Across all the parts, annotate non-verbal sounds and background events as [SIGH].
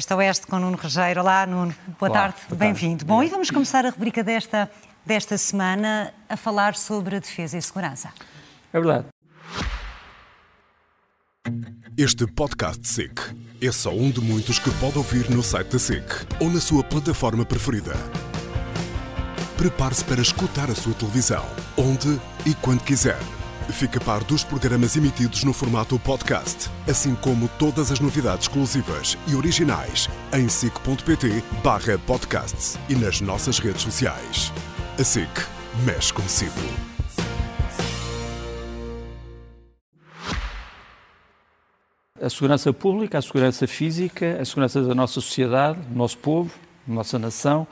Este Oeste com Nuno Regeiro. Olá, Nuno. Boa Olá, tarde, bem-vindo. Bom, e vamos começar a rubrica desta, desta semana a falar sobre a defesa e segurança. É verdade. Este podcast SIC é só um de muitos que pode ouvir no site da SIC ou na sua plataforma preferida. Prepare-se para escutar a sua televisão, onde e quando quiser Fica a par dos programas emitidos no formato podcast, assim como todas as novidades exclusivas e originais em sic.pt barra podcasts e nas nossas redes sociais. A SIC mexe consigo. A segurança pública, a segurança física, a segurança da nossa sociedade, do nosso povo, da nossa nação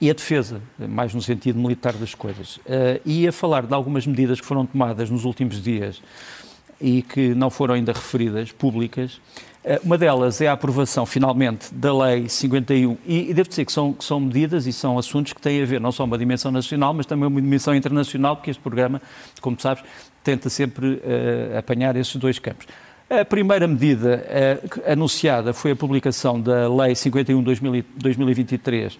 e a defesa, mais no sentido militar das coisas. Uh, e a falar de algumas medidas que foram tomadas nos últimos dias e que não foram ainda referidas, públicas. Uh, uma delas é a aprovação, finalmente, da Lei 51, e, e devo dizer que são, que são medidas e são assuntos que têm a ver não só uma dimensão nacional, mas também uma dimensão internacional, porque este programa, como sabes, tenta sempre uh, apanhar esses dois campos. A primeira medida anunciada foi a publicação da Lei 51 2023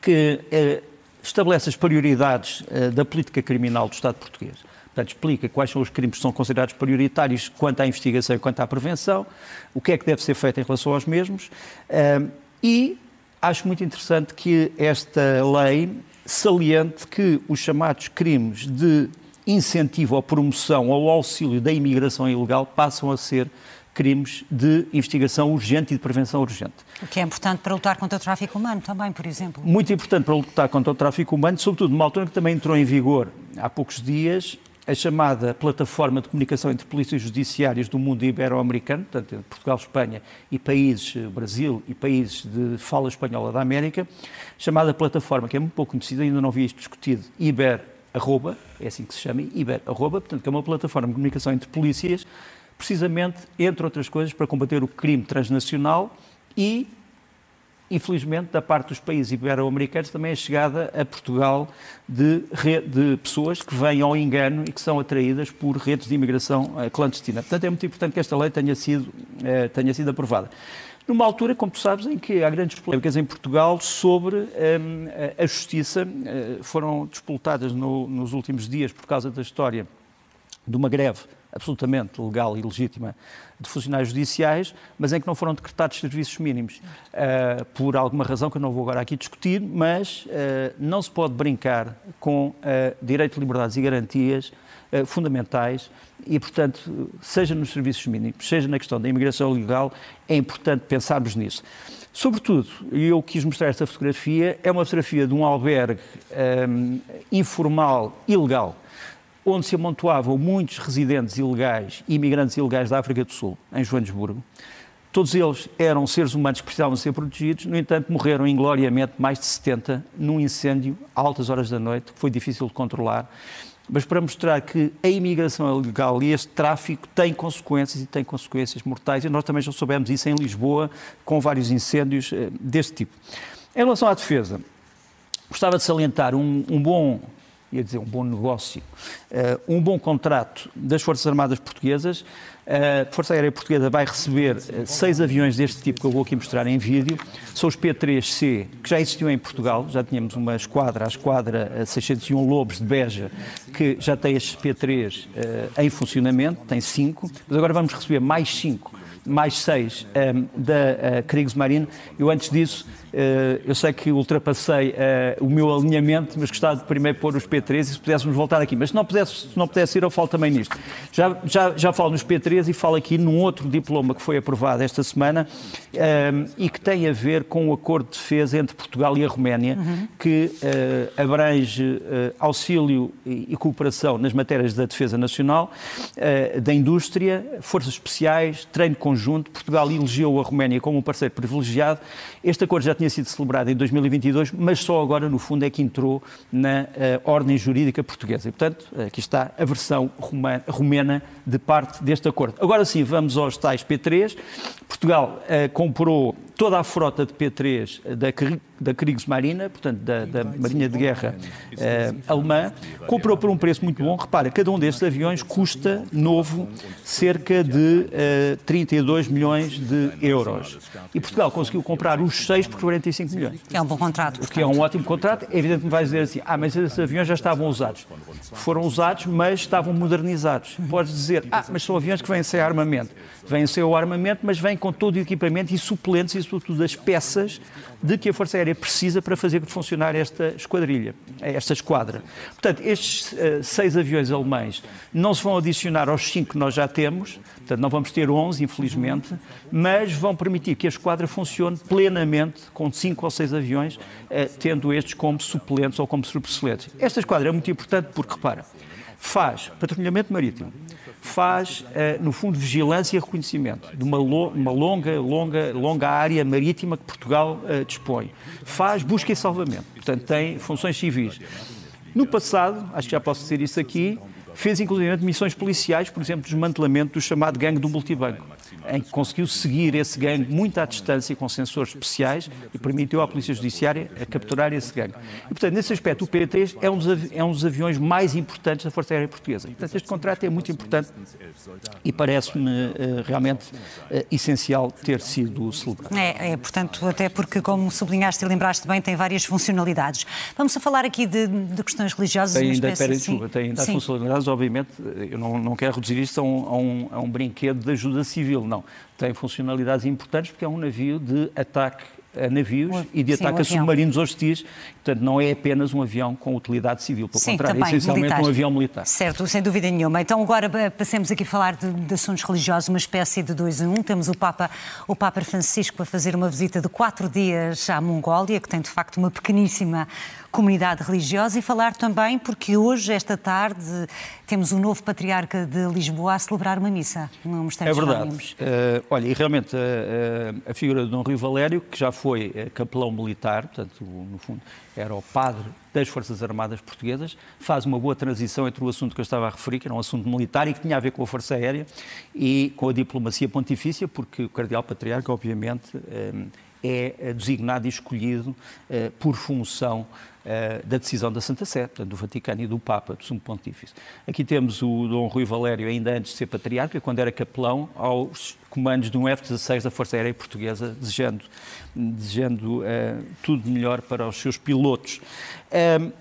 que eh, estabelece as prioridades eh, da política criminal do Estado português. Portanto, explica quais são os crimes que são considerados prioritários quanto à investigação e quanto à prevenção, o que é que deve ser feito em relação aos mesmos. Eh, e acho muito interessante que esta lei saliente que os chamados crimes de incentivo ou promoção ou auxílio da imigração ilegal passam a ser crimes de investigação urgente e de prevenção urgente. O que é importante para lutar contra o tráfico humano também, por exemplo. Muito importante para lutar contra o tráfico humano, sobretudo numa altura que também entrou em vigor há poucos dias a chamada Plataforma de Comunicação entre Polícias Judiciárias do Mundo Ibero-Americano, portanto, Portugal, Espanha e países, eh, Brasil e países de fala espanhola da América, chamada plataforma, que é muito pouco conhecida, ainda não vi isto discutido, Iber, arroba, é assim que se chama, Iber, arroba, portanto, que é uma plataforma de comunicação entre polícias precisamente, entre outras coisas, para combater o crime transnacional e, infelizmente, da parte dos países ibero-americanos, também a chegada a Portugal de, de, pessoas que vêm ao engano e que são atraídas por redes de imigração eh, clandestina. Portanto, é muito importante que esta lei tenha sido, eh, tenha sido aprovada. Numa altura, como tu sabes, em que há grandes polémicas em Portugal sobre um, eh, a justiça, foram disputadas no, nos últimos dias por causa da história de uma greve absolutamente legal e legítima de funcionários judiciais, mas em que não foram decretados serviços mínimos, uh, por alguma razão que eu não vou agora aqui discutir, mas uh, não se pode brincar com uh, direitos, liberdades e garantias fundamentais e, portanto, seja nos serviços mínimos, seja na questão da imigração legal, é importante pensarmos nisso. Sobretudo, e eu quis mostrar esta fotografia, é uma fotografia de um albergue um, informal, ilegal, onde se amontoavam muitos residentes ilegais e imigrantes ilegais da África do Sul, em Joanesburgo. Todos eles eram seres humanos que precisavam ser protegidos, no entanto, morreram ingloriamente mais de 70 num incêndio a altas horas da noite, que foi difícil de controlar. Mas para mostrar que a imigração ilegal e este tráfico têm consequências e têm consequências mortais, e nós também já soubemos isso em Lisboa, com vários incêndios eh, deste tipo. Em relação à defesa, gostava de salientar um, um bom ia dizer, um bom negócio, uh, um bom contrato das Forças Armadas Portuguesas. A Força Aérea Portuguesa vai receber uh, seis aviões deste tipo que eu vou aqui mostrar em vídeo. São os P-3C, que já existiam em Portugal, já tínhamos uma esquadra, a esquadra 601 eh, Lobos de Beja, que já tem estes P-3 uh, em funcionamento, tem cinco, mas agora vamos receber mais cinco mais seis da Kriegsmarine. Eu, antes disso, eu sei que ultrapassei uh, o meu alinhamento, mas gostava de primeiro pôr os P3 e se pudéssemos voltar aqui. Mas se não pudesse, se não pudesse ir, eu falo também nisto. Já, já, já falo nos P3 e falo aqui num outro diploma que foi aprovado esta semana um, e que tem a ver com o acordo de defesa entre Portugal e a Roménia, uhum. que abrange auxílio e, cooperação nas matérias da defesa nacional, da indústria, forças especiais, treino conjunto. Portugal elegeu a Roménia como um parceiro privilegiado. Este acordo já tinha tinha sido celebrada em 2022, mas só agora, no fundo, é que entrou na uh, ordem jurídica portuguesa. E, portanto, aqui está a versão romana de parte deste acordo. Agora sim, vamos aos tais P3. Portugal uh, comprou toda a frota de P3 da, da Kriegsmarine, portanto, da, da Marinha de Guerra uh, alemã, comprou por um preço muito bom. Repara, cada um destes aviões custa, novo, cerca de uh, 32 milhões de euros. E Portugal conseguiu comprar os seis por 45 milhões. É um bom contrato. O que é um ótimo contrato. É evidente que me vais dizer assim, ah, mas esses aviões já estavam usados. Foram usados, mas estavam modernizados. Podes dizer, ah, mas são aviões que vêm sem armamento. Vêm sem o armamento, mas vêm com todo o equipamento e suplentes e, sobretudo, as peças de que a Força Aérea precisa para fazer funcionar esta esquadrilha, esta esquadra. Portanto, estes uh, seis aviões alemães não se vão adicionar aos cinco que nós já temos, portanto, não vamos ter 11, infelizmente, mas vão permitir que a esquadra funcione plenamente com cinco ou seis aviões, uh, tendo estes como suplentes ou como subexcelentes. Esta esquadra é muito importante porque, repara, faz patrulhamento marítimo, faz, eh, no fundo, vigilância e reconhecimento de uma, longa, longa, longa área marítima que Portugal uh, dispõe. Faz busca e salvamento, portanto, tem funções civis. No passado, acho que já posso dizer isso aqui, fez inclusive missões policiais, por exemplo, desmantelamento do chamado gangue do multibanco em que conseguiu seguir esse gangue muito à distância com sensores especiais e permitiu à Polícia Judiciária capturar esse gangue. E, portanto, nesse aspecto, o P3 é um dos, é um dos aviões mais importantes da Força Aérea Portuguesa. Portanto, este contrato é muito importante e parece-me uh, realmente uh, essencial ter sido celebrado. É, é, portanto, até porque, como sublinhaste e lembraste bem, tem várias funcionalidades. Vamos a falar aqui de, de questões religiosas. Tem ainda, espécie, desculpa, tem ainda as funcionalidades, obviamente, eu não, não quero reduzir isto a um, a um, a um brinquedo de ajuda civil, não. Tem funcionalidades importantes porque é um navio de ataque a navios e de ataque a submarinos hostis. Portanto, não é apenas um avião com utilidade civil, pelo Sim, contrário, é essencialmente militar. um avião militar. Certo, sem dúvida nenhuma. Então, agora eh, passemos aqui a falar de, de, assuntos religiosos, uma espécie de dois em um. Temos o Papa, o Papa Francisco a fazer uma visita de quatro dias à Mongólia, que tem de facto uma pequeníssima comunidade religiosa, e falar também, porque hoje, esta tarde, temos o um novo patriarca de Lisboa a celebrar uma missa Mosteiro É verdade. Uh, olha, e realmente uh, uh, a figura de Dom Rio Valério, que já foi eh, capelão militar, portanto, no fundo, era o padre das Forças Armadas Portuguesas, faz uma boa transição entre o assunto que eu estava a referir, que era um assunto militar e que tinha a ver com a Força Aérea e com a diplomacia pontifícia, porque o Cardeal Patriarca, obviamente, eh, é designado e escolhido eh, por função da decisão da Santa Sé, portanto, do Vaticano e do Papa, do Sumo Pontífice. Aqui temos o Dom Rui Valério, ainda antes de ser patriarca, quando era capelão, aos comandos de um F-16 da Força Aérea Portuguesa, desejando, desejando uh, tudo melhor para os seus pilotos. Uh,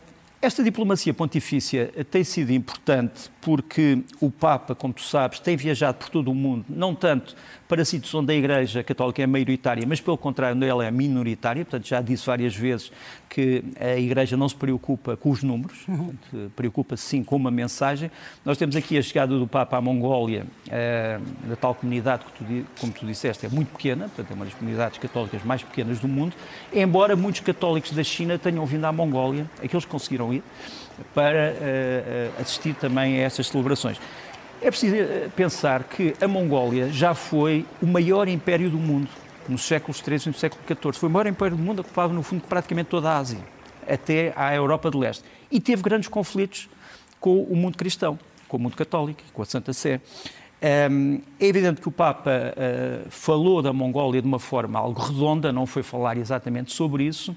esta diplomacia pontifícia tem sido importante porque o Papa, como tu sabes, tem viajado por todo o mundo, não tanto para sítios onde a Igreja Católica é maioritária, mas pelo contrário, onde ela é minoritária. Portanto, já disse várias vezes que a Igreja não se preocupa com os números, uhum. preocupa-se sim com uma mensagem. Nós temos aqui a chegada do Papa à Mongólia, eh, da tal comunidade que, tu, como tu disseste, é muito pequena, portanto, é uma das comunidades católicas mais pequenas do mundo, embora muitos católicos da China tenham vindo à Mongólia, aqueles que conseguiram ir, para uh, assistir também a essas celebrações. É preciso eh, pensar que a Mongólia já foi o maior império do mundo nos séculos XIII e no século XIV. Foi o maior império do mundo, ocupava no fundo praticamente toda a Ásia, até à Europa de Leste. E teve grandes conflitos com o mundo cristão, com o mundo católico, com a Santa Sé. É evidente que o Papa uh, falou da Mongólia de uma forma algo redonda, não foi falar exatamente sobre isso, uh,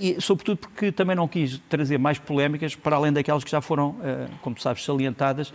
e sobretudo porque também não quis trazer mais polémicas para além daquelas que já foram, uh, como sabes, salientadas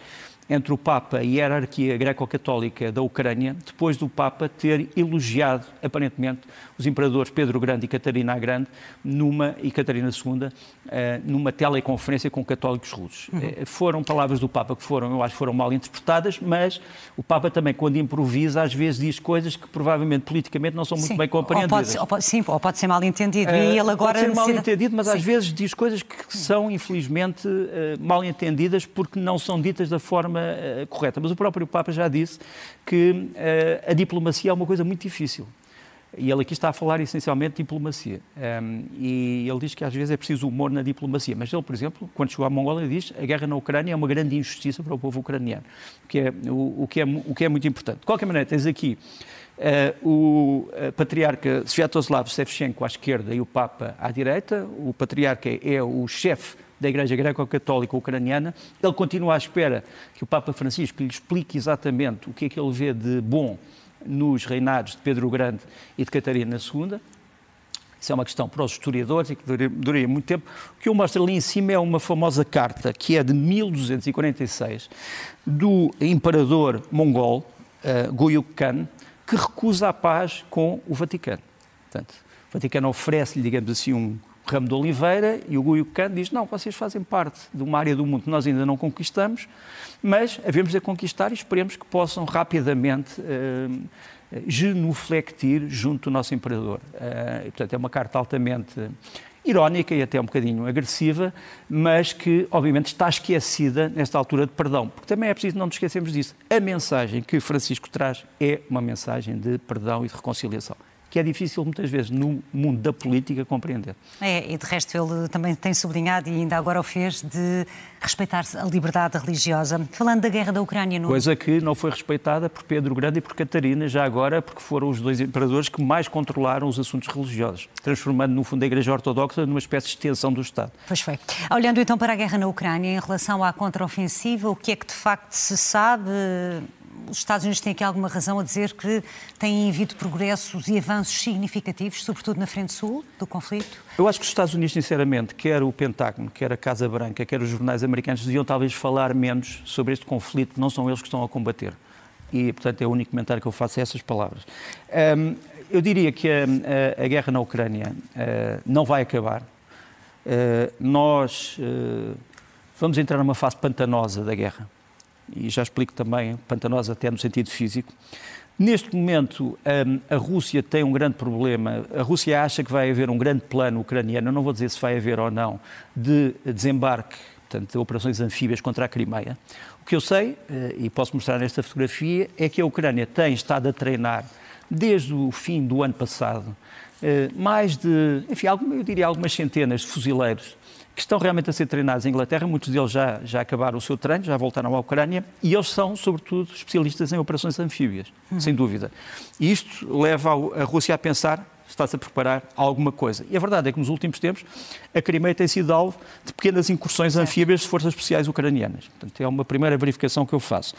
entre o Papa e a hierarquia greco-católica da Ucrânia, depois do Papa ter elogiado, aparentemente, os imperadores Pedro Grande e Catarina a Grande numa, e Catarina II eh, numa teleconferência com católicos russos. Uhum. Eh, foram palavras do Papa que foram, eu acho, foram mal interpretadas, mas o Papa também, quando improvisa, às vezes diz coisas que provavelmente politicamente não são muito sim. bem compreendidas. Ou pode, ou pode, sim, ou pode ser mal entendido. Uh, e ele agora pode ser mal entendido, mas sim. às vezes diz coisas que são, infelizmente, uh, mal entendidas porque não são ditas da forma uh, correta. Mas o próprio Papa já disse que a diplomacia é uma coisa muito difícil. E ele aqui está a falar essencialmente de diplomacia. Um, e ele diz que às vezes é preciso humor na diplomacia. Mas ele, por exemplo, quando chegou à Mongólia, diz que a guerra na Ucrânia é uma grande injustiça para o povo ucraniano, que é, o, o que é, o que é muito importante. De qualquer maneira, tens aqui o patriarca Sviatoslav Shevchenko à esquerda e o Papa à direita. O patriarca é o chefe da Igreja Greco-Católica Ucraniana. Ele continua à espera que o Papa Francisco lhe explique exatamente o que é que ele vê de bom nos reinados de Pedro o Grande e de Catarina II. Isso é uma questão para os historiadores e que duraria, muito tempo. O que eu mostro ali em cima é uma famosa carta que é de 1246 do imperador mongol uh, Guyuk Khan, que recusa a paz com o Vaticano. Portanto, o Vaticano oferece-lhe, digamos assim, um, ramo de oliveira e o Guiu Khan diz, não, vocês fazem parte de uma área do mundo que nós ainda não conquistamos, mas havemos de conquistar e esperemos que possam rapidamente uh, genuflectir junto do nosso imperador. Uh, e, portanto, é uma carta altamente irónica e até um bocadinho agressiva, mas que, obviamente, está esquecida nesta altura de perdão. Porque também é preciso não nos esquecermos disso. A mensagem que Francisco traz é uma mensagem de perdão e de reconciliação que é difícil muitas vezes no mundo da política compreender. É, e de resto ele também tem sublinhado e ainda agora o fez de respeitar a liberdade religiosa. Falando da guerra da Ucrânia... No... Coisa que não foi respeitada por Pedro Grande e por Catarina, já agora, porque foram os dois imperadores que mais controlaram os assuntos religiosos, transformando no fundo a Igreja Ortodoxa numa espécie de extensão do Estado. Pois foi. Olhando então para a guerra na Ucrânia, em relação à contraofensiva, o que é que de facto se sabe os Estados Unidos têm aqui alguma razão a dizer que têm havido progressos e avanços significativos, sobretudo na frente sul do conflito? Eu acho que os Estados Unidos, sinceramente, quer o Pentágono, quer a Casa Branca, quer os jornais americanos, deviam talvez falar menos sobre este conflito, não são eles que estão a combater. E, portanto, é o único comentário que eu faço a essas palavras. Um, eu diria que a, a, a, guerra na Ucrânia uh, não vai acabar. Uh, nós uh, vamos entrar numa fase pantanosa da guerra e já explico também, pantanosa até no sentido físico. Neste momento, hum, a Rússia tem um grande problema. A Rússia acha que vai haver um grande plano ucraniano, eu não vou dizer se vai haver ou não, de desembarque, portanto, de operações anfíbias contra a Crimeia. O que eu sei, eh, e posso mostrar nesta fotografia, é que a Ucrânia tem estado a treinar desde o fim do ano passado eh, mais de, enfim, eu diria algumas centenas de fuzileiros que estão realmente a ser treinados em Inglaterra, muitos deles já, já acabaram o seu treino, já voltaram à Ucrânia, e eles são, sobretudo, especialistas em operações anfíbias, uhum. sem dúvida. E isto leva a Rússia a pensar está-se a preparar alguma coisa. E a verdade é que nos últimos tempos a Crimeia tem sido alvo de pequenas incursões anfíbias de forças especiais ucranianas. Portanto, é uma primeira verificação que eu faço.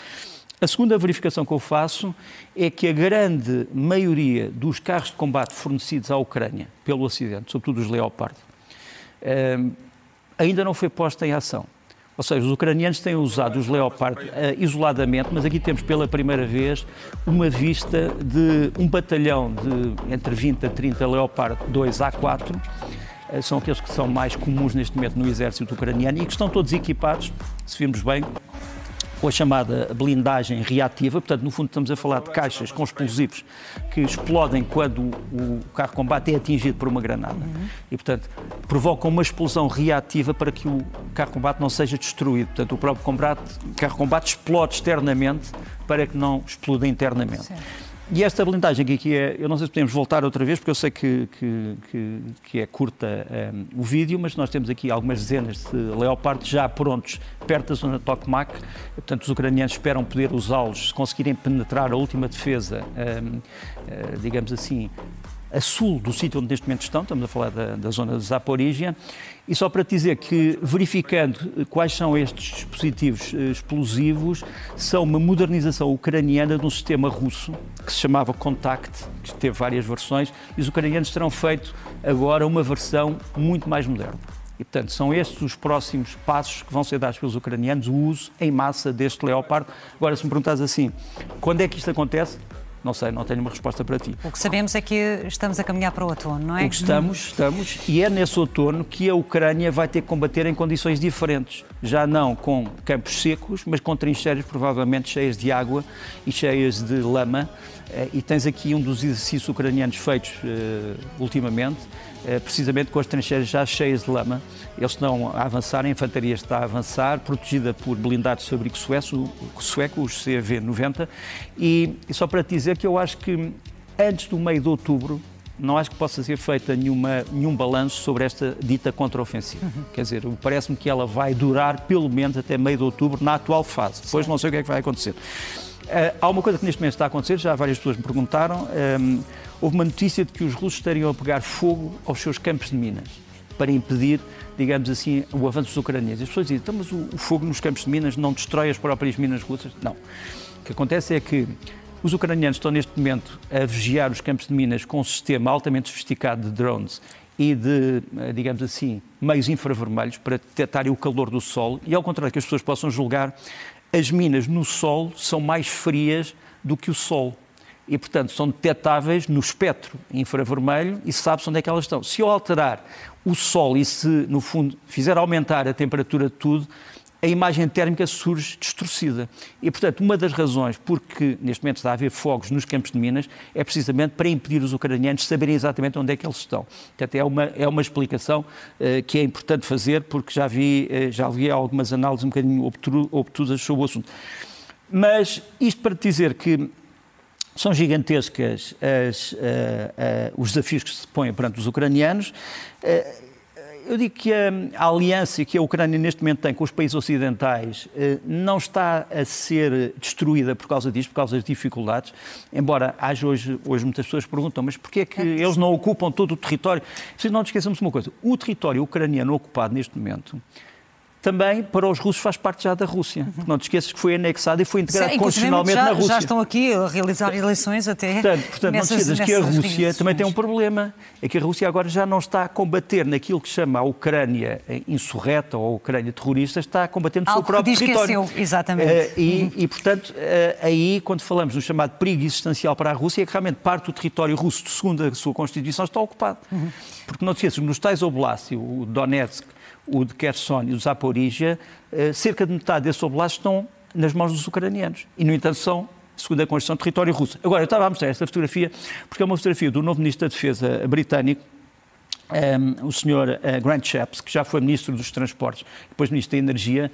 A segunda verificação que eu faço é que a grande maioria dos carros de combate fornecidos à Ucrânia pelo Ocidente, sobretudo os Leopard, eh, ainda não foi posta em ação. Ou seja, os ucranianos têm usado os Leopard uh, isoladamente, mas aqui temos pela primeira vez uma vista de um batalhão de entre 20 a 30 Leopard 2A4. Uh, são aqueles que são mais comuns neste momento no exército ucraniano e que estão todos equipados, se virmos bem, a chamada blindagem reativa, portanto, no fundo estamos a falar de caixas com explosivos que explodem quando o carro combate é atingido por uma granada. E, portanto, provocam uma explosão reativa para que o carro combate não seja destruído. Portanto, o próprio combate, carro combate explode externamente para que não exploda internamente. Certo. E esta blindagem aqui é, eu não sei se podemos voltar outra vez, porque eu sei que, que, que, que é curta um, ehm, o vídeo, mas nós temos aqui algumas dezenas de leopardos já prontos perto da zona de Tokmak. Portanto, os ucranianos esperam poder usá-los se conseguirem penetrar a última defesa, um, ehm, uh, eh, digamos assim, a sul do sítio onde neste momento estão, estamos a falar da, da zona de Zaporizhia, e só para te dizer que, verificando quais são estes dispositivos eh, explosivos, são uma modernização ucraniana de um sistema russo que se chamava Contact, que teve várias versões, e os ucranianos terão feito agora uma versão muito mais moderna. E, portanto, são estes os próximos passos que vão ser dados pelos ucranianos, o uso em massa deste Leopard. Agora, se me perguntas assim, quando é que isto acontece? Não sei, não tenho uma resposta para ti. O que sabemos é que estamos a caminhar para o outono, não é? O que estamos, estamos, e é nesse outono que a Ucrânia vai ter que combater em condições diferentes. Já não com campos secos, mas com trincheiras provavelmente cheias de água e cheias de lama. Eh, e tens aqui um dos exercícios ucranianos feitos uh, ultimamente, precisamente com as trincheiras já cheias de lama. Eles estão a avançar, a infantaria está a avançar, protegida por blindados de fabrico sueco, sueco os CAV-90. E, e só para te dizer que eu acho que antes do meio de outubro não acho que possa ser feita nenhuma, nenhum balanço sobre esta dita contraofensiva. Uhum. Quer dizer, parece-me que ela vai durar pelo menos até meio de outubro na atual fase. Depois Sim. não sei o que é que vai acontecer. Uh, há uma coisa que neste momento está a acontecer, já várias pessoas me perguntaram. Ehm, houve uma notícia de que os russos estariam a pegar fogo aos seus campos de minas para impedir, digamos assim, o avanço dos ucranianos. As pessoas dizem, então, mas o, fogo nos campos de minas não destrói as próprias minas russas? Não. O que acontece é que os ucranianos estão neste momento a vigiar os campos de minas com um sistema altamente sofisticado de drones e de, eh, digamos assim, meios infravermelhos para detectarem o calor do Sol. E ao contrário que as pessoas possam julgar, as minas no Sol são mais frias do que o Sol. E, portanto, são detectáveis no espectro infravermelho e sabe-se onde é que elas estão. Se eu alterar o Sol e se, no fundo, fizer aumentar a temperatura de tudo, a imagem térmica surge distorcida. E, portanto, uma das razões porque neste momento está a haver fogos nos campos de Minas é precisamente para impedir os ucranianos saberem exatamente onde é que eles estão. Portanto, é uma, é uma explicação uh, que é importante fazer, porque já vi, uh, já vi algumas análises um bocadinho obtusas sobre o assunto. Mas isto para dizer que são gigantescas as, uh, os desafios que se põem perante os ucranianos eu digo que a, a, aliança que a Ucrânia neste momento tem com os países ocidentais eh, não está a ser destruída por causa disto, por causa das dificuldades, embora haja hoje, hoje muitas pessoas perguntam, mas porquê é que eles não ocupam todo o território? Não nos esqueçamos uma coisa, o território ucraniano ocupado neste momento também para os russos faz parte já da Rússia. Uhum. Não te esqueças que foi anexado e foi integrado Sim, constitucionalmente já, na Rússia. Já estão aqui a realizar eleições até. Portanto, portanto nessas, não te esqueças que a Rússia também tem um problema. É que a Rússia agora já não está a combater naquilo que chama a Ucrânia insurreta ou a Ucrânia terrorista, está a combater no Algo seu próprio que território. Exatamente. Uh, e, uhum. e, portanto, uh, aí, quando falamos do chamado perigo existencial para a Rússia, é que realmente parte do território russo, segundo a sua Constituição, está ocupado. Uhum. Porque não te esqueças, nos tais oblastos, o Donetsk, o de Kherson e o Zaporizhia, eh, cerca de metade desses oblastos estão nas mãos dos ucranianos. E, no entanto, são, segundo a Constituição, território russo. Agora, eu estava a mostrar esta fotografia porque é uma fotografia do novo Ministro da Defesa britânico, um, ehm, o Sr. Eh, Grant Shapps, que já foi Ministro dos Transportes, depois Ministro da Energia,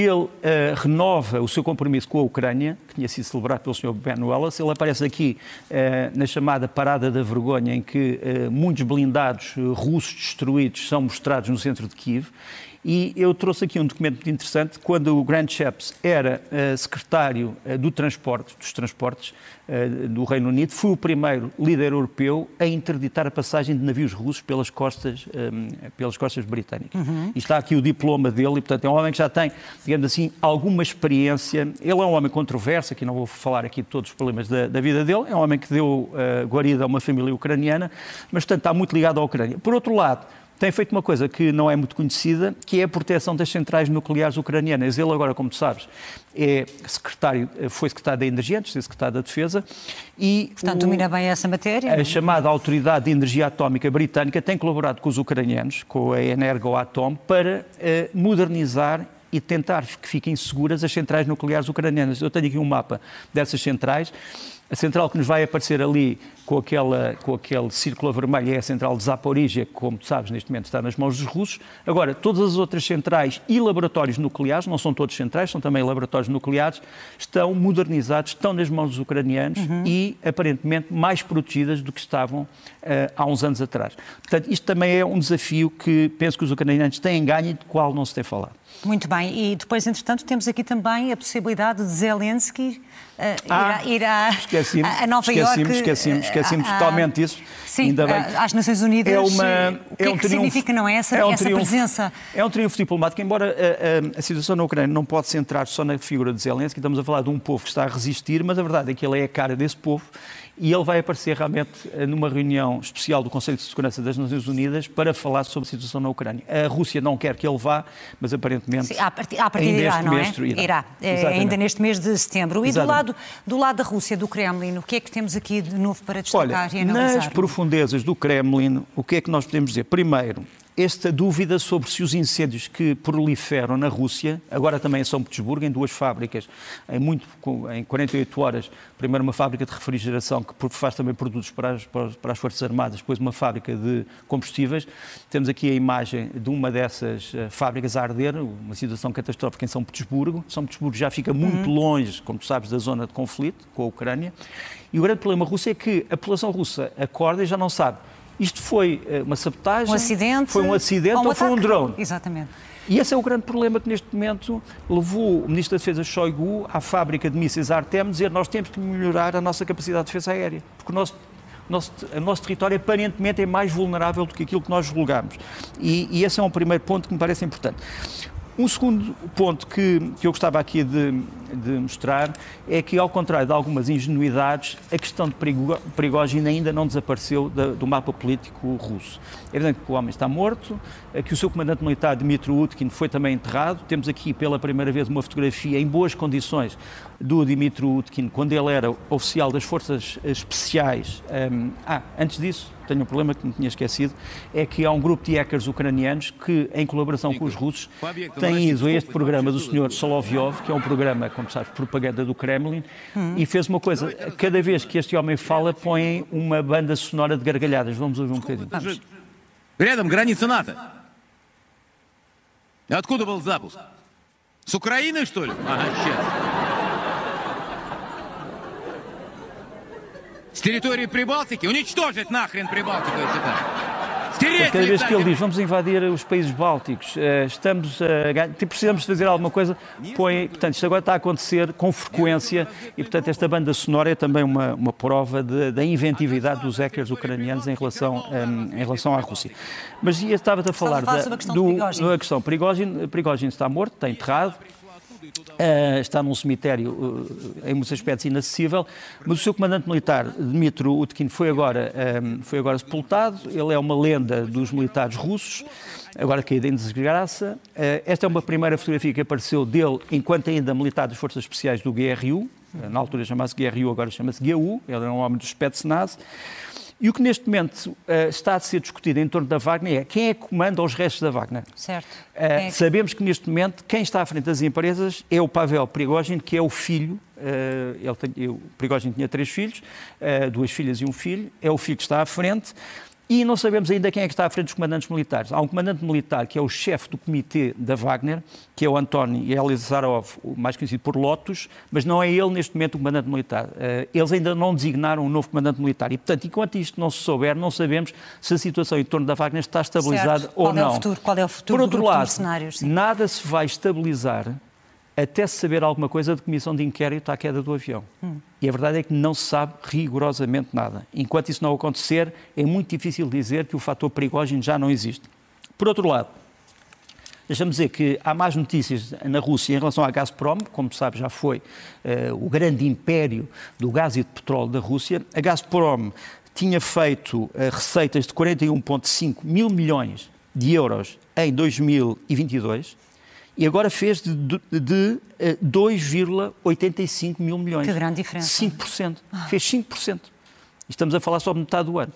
ele uh, renova o seu compromisso com a Ucrânia, que tinha sido celebrado pelo Sr. Ben Wallace. Ele aparece aqui uh, na chamada Parada da Vergonha, em que uh, muitos blindados russos destruídos são mostrados no centro de Kiev. E eu trouxe aqui um documento muito interessante. Quando o Grant Shapps era uh, secretário uh, do transporte, dos transportes uh, do Reino Unido, foi o primeiro líder europeu a interditar a passagem de navios russos pelas costas, um, pelas costas britânicas. Uhum. E está aqui o diploma dele, e, portanto, é um homem que já tem, digamos assim, alguma experiência. Ele é um homem controverso, aqui não vou falar aqui de todos os problemas da, da vida dele, é um homem que deu guarida a uma família ucraniana, mas, portanto, está muito ligado à Ucrânia. Por outro lado, tem feito uma coisa que não é muito conhecida, que é a proteção das centrais nucleares ucranianas. Ele agora, como tu sabes, é secretário, foi secretário da Energia, antes de secretário da Defesa, e... Portanto, domina bem essa matéria. A chamada Autoridade de Energia Atómica Britânica tem colaborado com os ucranianos, com a Energoatom, para uh, modernizar e tentar que fiquem seguras as centrais nucleares ucranianas. Eu tenho aqui um mapa dessas centrais a central que nos vai aparecer ali com, aquela, com aquele círculo vermelho é a central de Zaporizhia, que, como tu sabes, neste momento está nas mãos dos russos. Agora, todas as outras centrais e laboratórios nucleares, não são todos centrais, são também laboratórios nucleares, estão modernizados, estão nas mãos dos ucranianos uhum. e, aparentemente, mais protegidas do que estavam uh, há uns anos atrás. Portanto, isto também é um desafio que penso que os ucranianos têm ganho e do qual não se tem falado. Muito bem, e depois, entretanto, temos aqui também a possibilidade de Zelensky uh, ah, ir, a, ir a, a Nova Iorque. Esquecemos, esquecemos uh, totalmente isso. Sim, Ainda bem às Nações Unidas. É uma, o que é, um é que triunfo, significa, não é, essa, é um essa triunfo, presença? É um triunfo diplomático, embora a, a, situação na Ucrânia não pode centrar só na figura de Zelensky, estamos a falar de um povo que está a resistir, mas a verdade é que ele é a cara desse povo e ele vai aparecer realmente eh, numa reunião especial do Conselho de Segurança das Nações Unidas para falar sobre a situação na Ucrânia. A Rússia não quer que ele vá, mas aparentemente. Sim, a partir, ainda irá, não é? Irá, irá é, ainda neste mês de setembro. E do lado, do lado da Rússia, do Kremlin, o que é que temos aqui de novo para destacar Olha, e analisar? Nas profundezas do Kremlin, o que é que nós podemos dizer? Primeiro, esta dúvida sobre se os incêndios que proliferam na Rússia, agora também em São Petersburgo, em duas fábricas, em, muito, em 48 horas, primeiro uma fábrica de refrigeração que faz também produtos para as, para as Forças Armadas, depois uma fábrica de combustíveis. Temos aqui a imagem de uma dessas eh, fábricas a arder, uma situação catastrófica em São Petersburgo. São Petersburgo já fica muito uhum. longe, como tu sabes, da zona de conflito com a Ucrânia. E o grande problema russo é que a população russa acorda e já não sabe isto foi eh, uma sabotagem? Um acidente? Foi um acidente ou, um ou foi um drone? Exatamente. E esse é o grande problema que neste momento levou o Ministro da Defesa Shoigu à fábrica de mísseis Artem dizer nós temos que melhorar a nossa capacidade de defesa aérea, porque o nosso, nosso, o nosso território aparentemente é mais vulnerável do que aquilo que nós julgamos. E, e esse é um primeiro ponto que me parece importante. Um segundo ponto que, que eu gostava aqui de, de, mostrar é que, ao contrário de algumas ingenuidades, a questão de Prigogine ainda não desapareceu da, do mapa político russo. É evidente que o homem está morto, que o seu comandante militar, Dmitry Utkin, foi também enterrado. Temos aqui, pela primeira vez, uma fotografia em boas condições do Dmitry Utkin, quando ele era oficial das Forças Especiais. Um, ah, antes disso, tenho um problema que me tinha esquecido, é que há um grupo de hackers ucranianos que, em colaboração com os russos, têm ido a este programa do Sr. Solovyov, que é um programa, como sabes, propaganda do Kremlin, hum. e fez uma coisa. Cada vez que este homem fala, põe uma banda sonora de gargalhadas. Vamos ouvir um bocadinho. Vamos. Рядом граница НАТО. Откуда был запуск? С Украины, что ли? Ага, сейчас. с территории Прибалтики, уничтожить нахрен Прибалтику и Cada vez que ele diz vamos invadir os países bálticos, eh, estamos a, precisamos fazer alguma coisa, põe, portanto, isto agora está a acontecer com frequência e, portanto, esta banda sonora é também uma, uma prova de, da inventividade dos hackers ucranianos em relação, um, em relação à Rússia. Mas estava-te a falar da, do, da questão Prigogine. Prigogine está morto, está enterrado. Uh, está num cemitério uh, em muitos aspectos inacessível, mas o seu comandante militar, Dmitry Utkin, foi agora, um, foi agora sepultado. Ele é uma lenda dos militares russos, agora caído em desgraça. Uh, esta é uma primeira fotografia que apareceu dele enquanto ainda militar das Forças Especiais do GRU, na altura chamava-se GRU, agora chama-se GU, ele era um homem do Spetsnaz. E o que neste momento uh, está a ser discutido em torno da Wagner é quem é que comanda os restos da Wagner. Certo. Uh, é que... Sabemos que neste momento quem está à frente das empresas é o Pavel Prigogine, que é o filho. Uh, ele tem, o Prigogine tinha três filhos, duas filhas e um filho. É o filho que está à frente. E não sabemos ainda quem é que está à frente dos comandantes militares. Há um comandante militar que é o chefe do comitê da Wagner, que é o António Elizarov, mais conhecido por Lotus, mas não é ele neste momento o comandante militar. Eh, eles ainda não designaram um novo comandante militar. E, portanto, enquanto isto não se souber, não sabemos se a situação em torno da Wagner está estabilizada certo. ou qual não. É o futuro, qual é o futuro por outro lado? Nada se vai estabilizar até se saber alguma coisa de comissão de inquérito à queda do avião. Hum. E a verdade é que não se sabe rigorosamente nada. Enquanto isso não acontecer, é muito difícil dizer que o fator perigógeno já não existe. Por outro lado, deixamos dizer que há mais notícias na Rússia em relação à Gazprom, como sabe já foi uh, o grande império do gás e do petróleo da Rússia. A Gazprom tinha feito uh, receitas de 41,5 mil milhões de euros em 2022 e agora fez de, de, de 2,85 eh, mil milhões. Que grande diferença. 5%. Ah. Fez 5%. Estamos a falar só de metade do ano.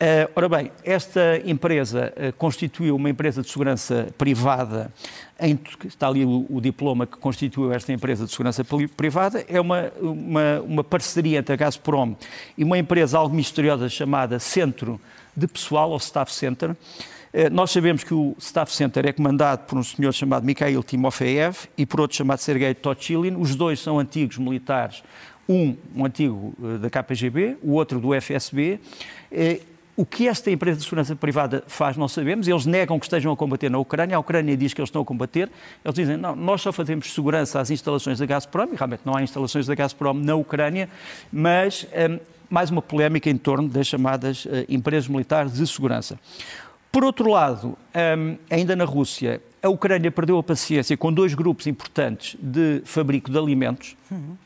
Uh, ora bem, esta empresa uh, constituiu uma empresa de segurança privada, em, está ali o, o, diploma que constituiu esta empresa de segurança privada, é uma, uma, uma, parceria entre a Gazprom e uma empresa algo misteriosa chamada Centro de Pessoal, ou Staff Center, nós sabemos que o Staff Center é comandado por um senhor chamado Mikhail Timofeev e por outro chamado Sergei Tochilin. Os dois são antigos militares, um, um antigo eh, da KPGB, o outro do FSB. Eh, o que esta empresa de segurança privada faz, não sabemos. Eles negam que estejam a combater na Ucrânia. A Ucrânia diz que eles estão a combater. Eles dizem, não, nós só fazemos segurança às instalações da Gazprom. E realmente não há instalações da Gazprom na Ucrânia. Mas mais uma polémica em torno das chamadas uh, empresas militares de segurança. Por outro lado, hum, ainda na Rússia, a Ucrânia perdeu a paciência com dois grupos importantes de fabrico de alimentos uhum.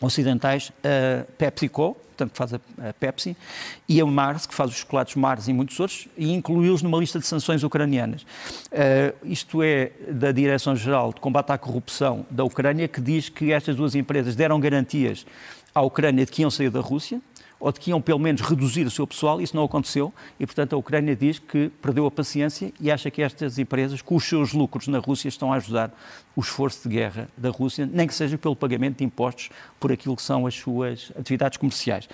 ocidentais, a PepsiCo, portanto, faz a, Pepsi, e a Mars, que faz os chocolates Mars e muitos outros, e incluí-los numa lista de sanções ucranianas. Uh, isto é da Direção-Geral de Combate à Corrupção da Ucrânia, que diz que estas duas empresas deram garantias à Ucrânia de que iam sair da Rússia, ou de que iam pelo menos reduzir o seu pessoal, isso não aconteceu e, portanto, a Ucrânia diz que perdeu a paciência e acha que estas empresas, com os seus lucros na Rússia, estão a ajudar o esforço de guerra da Rússia, nem que seja pelo pagamento de impostos por aquilo que são as suas atividades comerciais.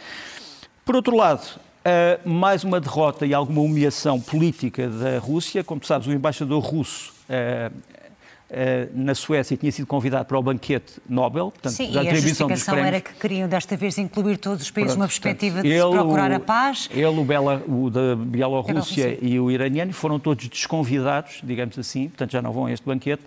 Por outro lado, uh, mais uma derrota e alguma humilhação política da Rússia. Como tu sabes, o embaixador russo uh, na Suécia tinha sido convidado para o banquete Nobel, portanto, Sim, dos prémios. a justificação era que queriam desta vez incluir todos os países numa perspectiva de ele, procurar a paz. Ele, o, Bela, o da Bielorrússia e o iraniano foram todos desconvidados, digamos assim, portanto já não vão a este banquete,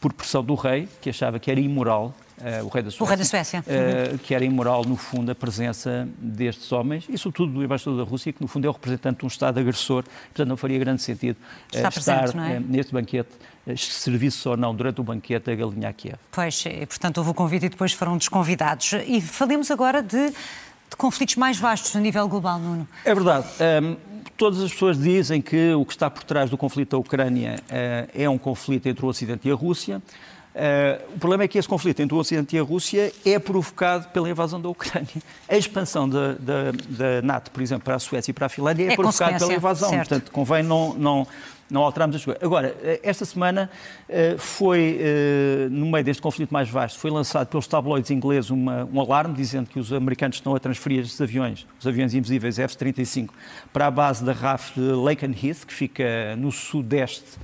por pressão do rei, que achava que era imoral o rei da Suécia, rei da Suécia. Uh, que era imoral, no fundo, a presença destes homens, e sobretudo do embaixador da Rússia, que no fundo é o representante de um Estado agressor, portanto não faria grande sentido uh, estar presente, é? neste banquete serviço ou não durante o banquete a galinha a Kiev. Pois, e, portanto, houve o convite e depois foram desconvidados. E falemos agora de, de conflitos mais vastos a nível global, Nuno. É verdade. Um, todas as pessoas dizem que o que está por trás do conflito da Ucrânia uh, é um conflito entre o Ocidente e a Rússia. Uh, o problema é que esse conflito entre o Ocidente e a Rússia é provocado pela invasão da Ucrânia. A expansão da, da, da NATO, por exemplo, para a Suécia e para a Finlândia é, é provocada pela invasão. Certo. Portanto, convém não, não, não alteramos as coisas. Agora, eh, esta semana uh, foi, uh, no meio deste conflito mais vasto, foi lançado pelos tabloides ingleses uma, um alarme dizendo que os americanos estão a transferir estes aviões, os aviões invisíveis F-35, para a base da RAF de Lakenheath, que fica no sudeste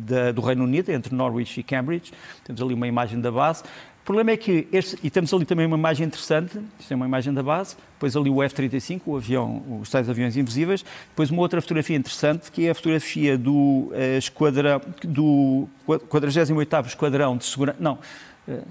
da, do Reino Unido, entre Norwich e Cambridge. Temos ali uma imagem da base. O problema é que, este, e temos ali também uma imagem interessante, isto é uma imagem da base, depois ali o F-35, o avião, os tais aviões invisíveis, depois uma outra fotografia interessante, que é a fotografia do, uh, esquadrão, do 48º Esquadrão de Segurança, não, uh,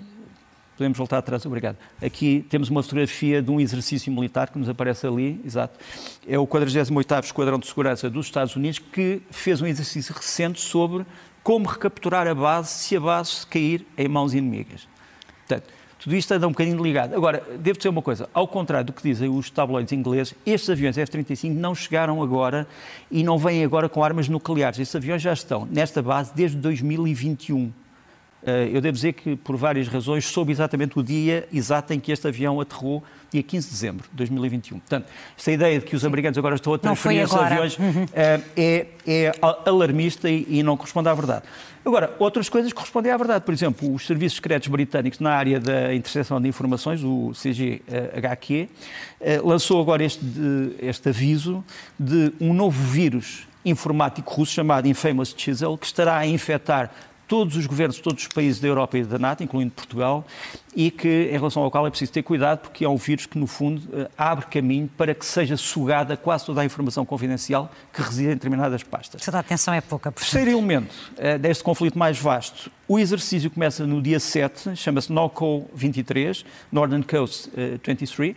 Podemos voltar atrás, obrigado. Aqui temos uma fotografia de um exercício militar que nos aparece ali, exato. É o 48º Esquadrão de Segurança dos Estados Unidos que fez um exercício recente sobre como recapturar a base se a base cair em mãos inimigas. Portanto, tudo isto anda um bocadinho ligado. Agora, devo dizer uma coisa, ao contrário do que dizem os tabloides ingleses, estes aviões F-35 não chegaram agora e não vêm agora com armas nucleares. Estes aviões já estão nesta base desde 2021. Eh, eu devo dizer que, por várias razões, soube exatamente o dia exato em que este avião aterrou, dia 15 de dezembro de 2021. Portanto, esta ideia de que os americanos agora estão a transferir estes aviões. [LAUGHS] Eh, é, é, alarmista e, e não corresponde à verdade. Agora, outras coisas correspondem à verdade. Por exemplo, os serviços secretos britânicos na área da interseção de informações, o CGHQ, eh, lançou agora este, este aviso de um novo vírus informático russo chamado Infamous Chisel, que estará a infectar todos os governos de todos os países da Europa e da NATO, incluindo Portugal, e que, em relação ao qual é preciso ter cuidado, porque é um vírus que, no fundo, eh, abre caminho para que seja sugada quase toda a informação confidencial que reside em determinadas pastas. Toda a atenção é pouca. Portanto. Terceiro elemento uh, deste conflito mais vasto. O exercício começa no dia 7, chama-se NOCO 23, Northern Coast uh, 23,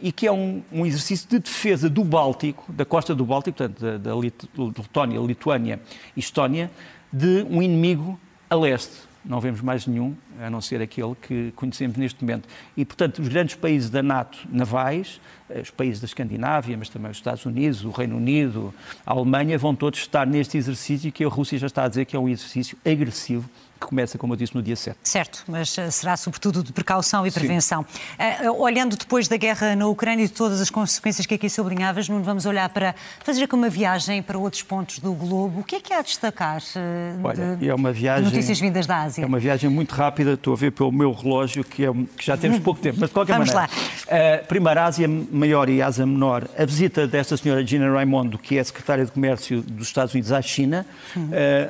e que é um, um, exercício de defesa do Báltico, da costa do Báltico, portanto, da, da Letónia, Lituânia e Estónia, de um inimigo a leste, não vemos mais nenhum, a não ser aquele que conhecemos neste momento. E, portanto, os grandes países da NATO navais, eh, os países da Escandinávia, mas também os Estados Unidos, o Reino Unido, a Alemanha, vão todos estar neste exercício que a Rússia já está a dizer que é um exercício agressivo que começa, como eu disse, no dia 7. Certo, mas eh, será sobretudo de precaução e prevenção. Uh, olhando depois da guerra na Ucrânia e de todas as consequências que aqui sublinhavas, não vamos olhar para fazer aqui uma viagem para outros pontos do globo. O que é que há a destacar uh, Olha, de, é uma viagem, de notícias vindas da Ásia? É uma viagem muito rápida, estou a ver pelo meu relógio que, é, que já temos pouco tempo, mas de qualquer vamos maneira. Lá. Uh, primeiro, Ásia Maior e Ásia Menor, a visita desta senhora Gina Raimondo, que é secretária de Comércio dos Estados Unidos à China,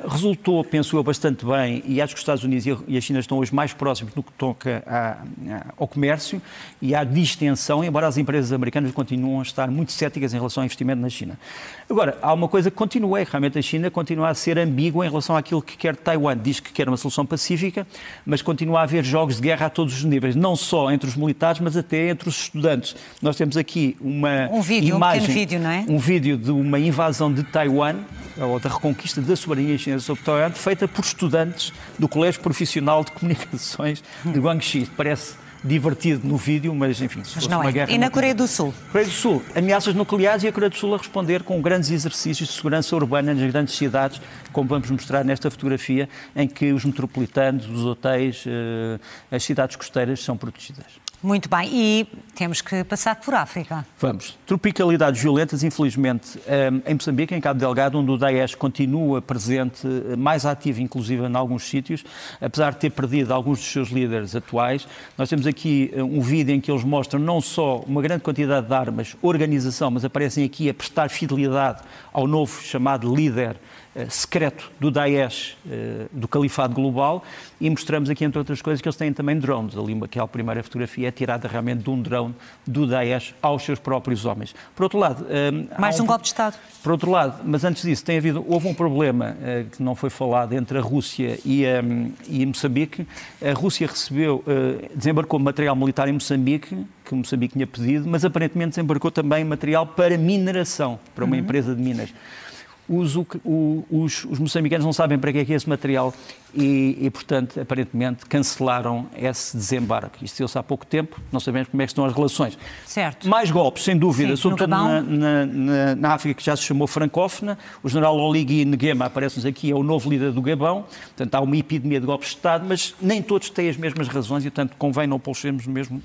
resultou, penso eu, bastante bem e acho que os Estados Unidos e a e China estão hoje mais próximos no que toca ao comércio e à distensão, embora as empresas americanas continuem a estar muito céticas em relação ao investimento na China. Agora, há uma coisa que continua, que realmente a China continua a ser ambígua em relação àquilo que quer Taiwan. Diz que quer uma solução pacífica, mas continua a haver jogos de guerra a todos os níveis, não só entre os militares, mas até entre os estudantes. Nós temos aqui uma um vídeo, imagem, um vídeo, não é? Um vídeo de uma invasão de Taiwan, ou da reconquista da soberania chinesa sobre Taiwan, feita por estudantes do Colégio Profissional de Comunicações de Guangxi. Parece divertido no vídeo, mas enfim, se mas fosse uma é. guerra... E na Coreia do Sul? Coreia do Sul, ameaças nucleares e a Coreia do Sul a responder com grandes exercícios de segurança urbana nas grandes cidades, como vamos mostrar nesta fotografia, em que os metropolitanos, os hotéis, eh, as cidades costeiras são protegidas. Muito bem, e temos que passar por África. Vamos. Tropicalidades violentas, infelizmente, em Moçambique, em Cabo Delgado, onde o Daesh continua presente, mais ativo, inclusive, em alguns sítios, apesar de ter perdido alguns dos seus líderes atuais. Nós temos aqui eh, um vídeo em que eles mostram não só uma grande quantidade de armas, organização, mas aparecem aqui a prestar fidelidade ao novo chamado líder eh, secreto do Daesh, eh, do Califado Global, e mostramos aqui, entre outras coisas, que eles têm também drones. Ali, aquela primeira fotografia é tirada realmente de um drone do Daesh aos seus próprios homens. Por outro lado... Eh, Mais um, um golpe de Estado. Por outro lado, mas antes disso, tem havido, houve um problema que não foi falado entre a Rússia e, um, e Moçambique. A Rússia recebeu, desembarcou material militar em Moçambique, que Moçambique tinha pedido, mas aparentemente desembarcou também material para mineração, para uma uhum. empresa de minas os, os, os, moçambicanos não sabem para que é que é esse material e, e, portanto, aparentemente cancelaram esse desembarque. Isto deu-se há pouco tempo, não sabemos como é que estão as relações. Certo. Mais golpes, sem dúvida, Sim, sobretudo na, na, na, na, África, que já se chamou francófona. O general Oligui Nguema aparece-nos aqui, é o novo líder do Gabão. Portanto, há uma epidemia de golpes de Estado, mas nem todos têm as mesmas razões e, portanto, convém não pô-los no mesmo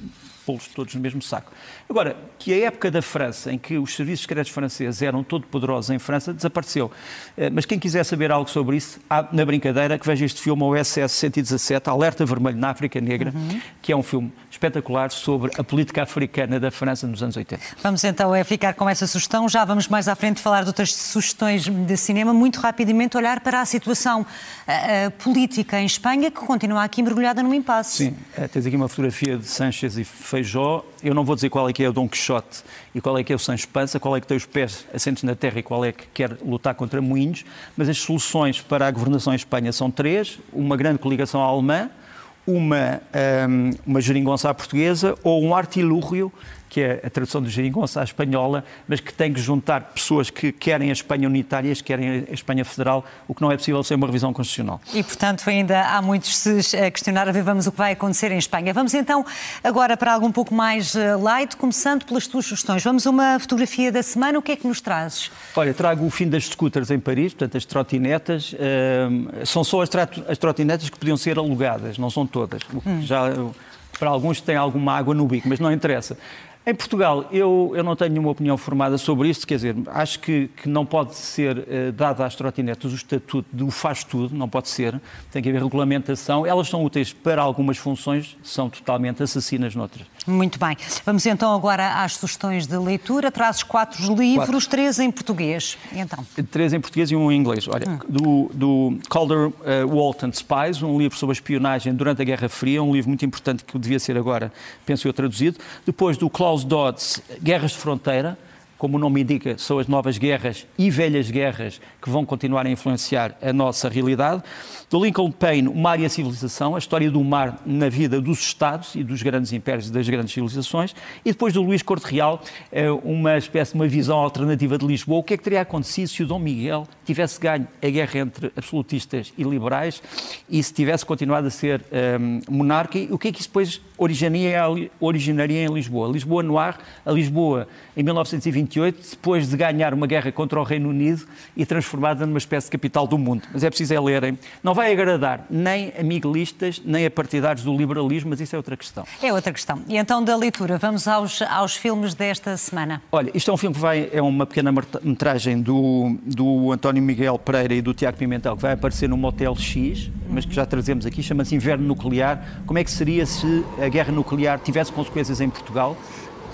pô-los todos no mesmo saco. Agora, que a época da França, em que os serviços secretos franceses eram todo poderosos em França, desapareceu. Eh, mas quem quiser saber algo sobre isso, há, na brincadeira, que veja este filme, o SS 117, Alerta Vermelho na África Negra, uhum. que é um filme espetacular sobre a política africana da França nos anos 80. Vamos então é ficar com essa sugestão. Já vamos mais à frente falar de outras sugestões de cinema. Muito rapidamente olhar para a situação uh, política em Espanha, que continua aqui mergulhada num impasse. Sim, uh, tens aqui uma fotografia de Sanchez e Feijó. Eu não vou dizer qual é que é o Dom Quixote e qual é que é o Sancho Pança, qual é que tem os pés assentes na terra e qual é que quer lutar contra moinhos, mas as soluções para a governação em Espanha são três. Uma grande coligação alemã, uma, um, uma geringonça portuguesa ou um artilúrgio que é a tradução do geringonça à espanhola, mas que tem que juntar pessoas que querem a Espanha unitária, que querem a Espanha federal, o que não é possível sem uma revisão constitucional. E, portanto, ainda há muitos se a questionar a ver vamos o que vai acontecer em Espanha. Vamos então agora para algo um pouco mais eh, light, começando pelas tuas sugestões. Vamos a uma fotografia da semana, o que é que nos trazes? Olha, trago o fim das scooters em Paris, portanto as trotinetas, uh, são só as, as, trotinetas que podiam ser alugadas, não são todas. Hum. Já para alguns tem alguma água no bico, mas não interessa. Em Portugal, eu, eu não tenho nenhuma opinião formada sobre isto, quer dizer, acho que, que não pode ser uh, dado às trotinetas o estatuto do faz tudo, não pode ser, tem que haver regulamentação. Elas são úteis para algumas funções, são totalmente assassinas noutras. Muito bem. Vamos então agora às sugestões de leitura. Trazes quatro livros, quatro. três em português. Então. Três em português e um em inglês. Olha, hum. do, do Calder uh, Walton Spies, um livro sobre a espionagem durante a Guerra Fria, um livro muito importante que devia ser agora, penso eu, traduzido. Depois do Klaus Dodds, Guerras de Fronteira, como o nome indica, são as novas guerras e velhas guerras que vão continuar a influenciar a nossa realidade. Do Lincoln Payne, O Mar e a Civilização, a história do mar na vida dos Estados e dos grandes impérios e das grandes civilizações. E depois do Luís Corte Real, eh, uma espécie de uma visão alternativa de Lisboa. O que é que teria acontecido se o Dom Miguel tivesse ganho a guerra entre absolutistas e liberais e se tivesse continuado a ser um, eh, monarca? E o que é que isso depois originaria, originaria em Lisboa? Lisboa no ar, a Lisboa em 1928, depois de ganhar uma guerra contra o Reino Unido e transformada numa espécie de capital do mundo. Mas é preciso é lerem. Não vai agradar nem a miguelistas, nem a partidários do liberalismo, mas isso é outra questão. É outra questão. E então, da leitura, vamos aos, aos filmes desta semana. Olha, isto é um filme que vai, é uma pequena metragem do, do António Miguel Pereira e do Tiago Pimentel, que vai aparecer no Motel X, mas que já trazemos aqui, chama-se Inverno Nuclear. Como é que seria se a guerra nuclear tivesse consequências em Portugal?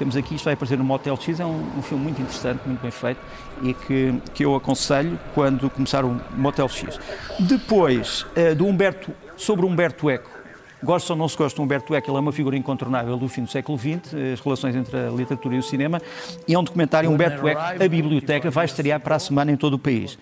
Temos aqui, isto vai aparecer no Motel X, é um, um, filme muito interessante, muito bem feito e que, que eu aconselho quando começar o Motel X. Depois, uh, do Humberto, sobre Humberto Eco, gosto ou não se gosta de Humberto Eco, ele é uma figura incontornável do fim do século XX, as relações entre a literatura e o cinema, e é um documentário Humberto Eco, a biblioteca, vai estrear para a semana em todo o país.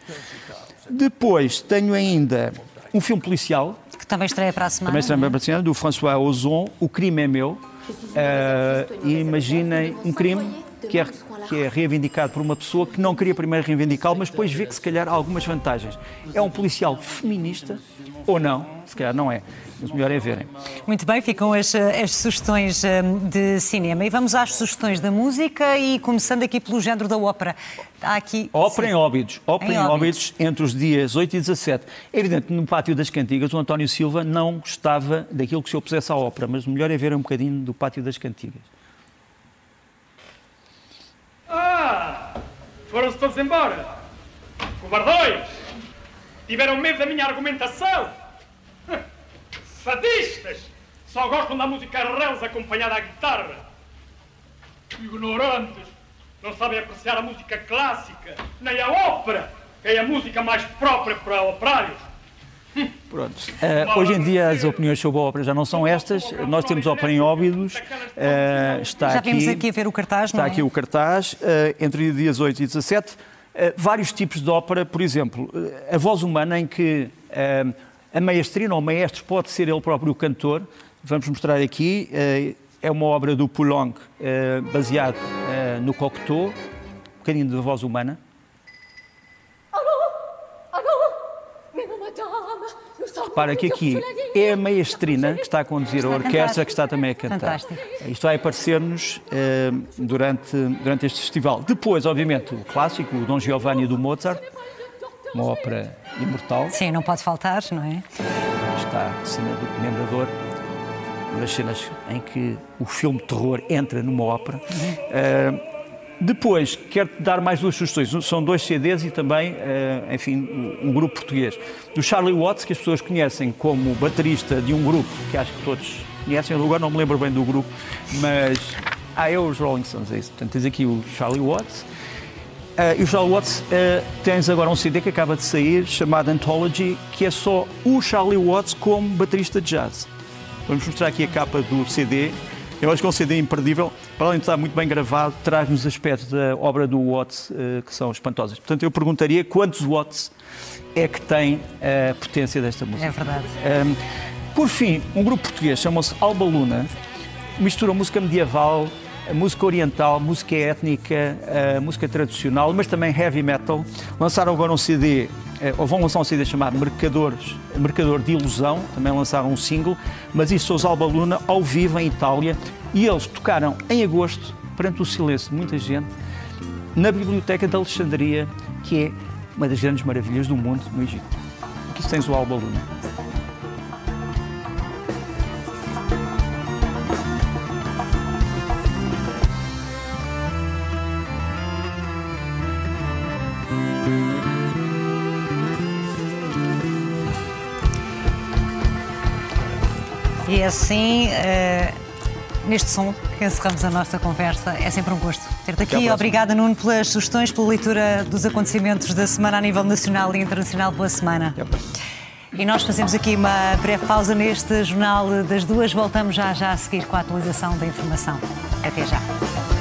Depois tenho ainda um filme policial. Que também estreia para a semana. Também estreia para a semana, do François Ozon, O Crime é Meu, Uh, imaginem um crime que é que é reivindicado por uma pessoa que não queria primeiro reivindicá-lo, mas depois vê que se calhar há algumas vantagens. É um policial feminista ou não, se calhar não é. Mas o melhor é verem. Muito bem, ficam as, as sugestões hum, de cinema. E vamos às sugestões da música e começando aqui pelo género da ópera. Há aqui... Ópera Sim. em Óbidos. Ópera Em em, Óbidos. Óbidos entre os dias 8 e 17. É evidente que no Pátio das Cantigas o António Silva não gostava daquilo que se opusesse à ópera, mas o melhor é ver um bocadinho do Pátio das Cantigas. Ah! Foram-se todos embora. Covardões! Tiveram medo da minha argumentação? [LAUGHS] Fadistas! Só gostam da música Reus acompanhada à guitarra. Ignorantes! Não sabem apreciar a música clássica, nem a ópera, que é a música mais própria para operários. Pronto. Eh, hoje em dia as opiniões sobre a ópera já não são estas. Nós temos ópera em Óbidos. Eh, está Já aqui, vimos aqui a ver o cartaz, Está não é? aqui o cartaz, eh, entre dias 8 e 17. Eh, vários tipos de ópera, por exemplo, eh, a voz humana, em que eh, a maestrina ou o maestro pode ser ele próprio o cantor. Vamos mostrar aqui. é uma obra do Poulenc, baseado eh, no Cocteau, um bocadinho de voz humana. Repara que aqui é a maestrina que está a conduzir a orquestra, que está também a cantar. Fantástico. Isto vai aparecer-nos eh, durante, durante este festival. Depois, obviamente, o clássico, o Dom Giovanni do Mozart, uma ópera imortal. Sim, não pode faltar, não é? Está a cena do Comendador, uma das cenas em que o filme terror entra numa ópera. Eh, depois, quero dar mais duas sugestões. São dois CDs e também, eh, enfim, um grupo português. Do Charlie Watts, que as pessoas conhecem como baterista de um grupo que acho que todos conhecem. Agora não me lembro bem do grupo, mas. Ah, é os Rolling Stones, é isso. Portanto, tens aqui o Charlie Watts. Ah, e o Charlie Watts, ah, tens agora um CD que acaba de sair, chamado Anthology, que é só o Charlie Watts como baterista de jazz. Vamos mostrar aqui a capa do CD. Eu acho que é um CD imperdível. Para além de estar muito bem gravado, traz-nos aspectos da obra do Watts ah, que são espantosas. Portanto, eu perguntaria quantos Watts é que tem a potência desta música. É verdade. Um, por fim, um grupo português chama-se Alba Luna, mistura música medieval, música oriental, música étnica, música tradicional, mas também heavy metal. Lançaram agora um CD, eh, ou vão lançar um CD chamado Mercadores, Mercador de Ilusão, também lançaram um single, mas isso são os Alba Luna ao vivo em Itália e eles tocaram em agosto, perante o silêncio de muita gente, na Biblioteca de Alexandria, que é uma das grandes maravilhas do mundo no Egito. Aqui tens o Alba assim, eh, neste som que encerramos a nossa conversa, é sempre um gosto ter-te aqui. Obrigada, Nuno, pelas sugestões, pela leitura dos acontecimentos da semana a nível nacional e internacional. Boa semana. E nós fazemos aqui uma breve pausa neste Jornal das Duas. Voltamos já já a seguir com a atualização da informação. Até já.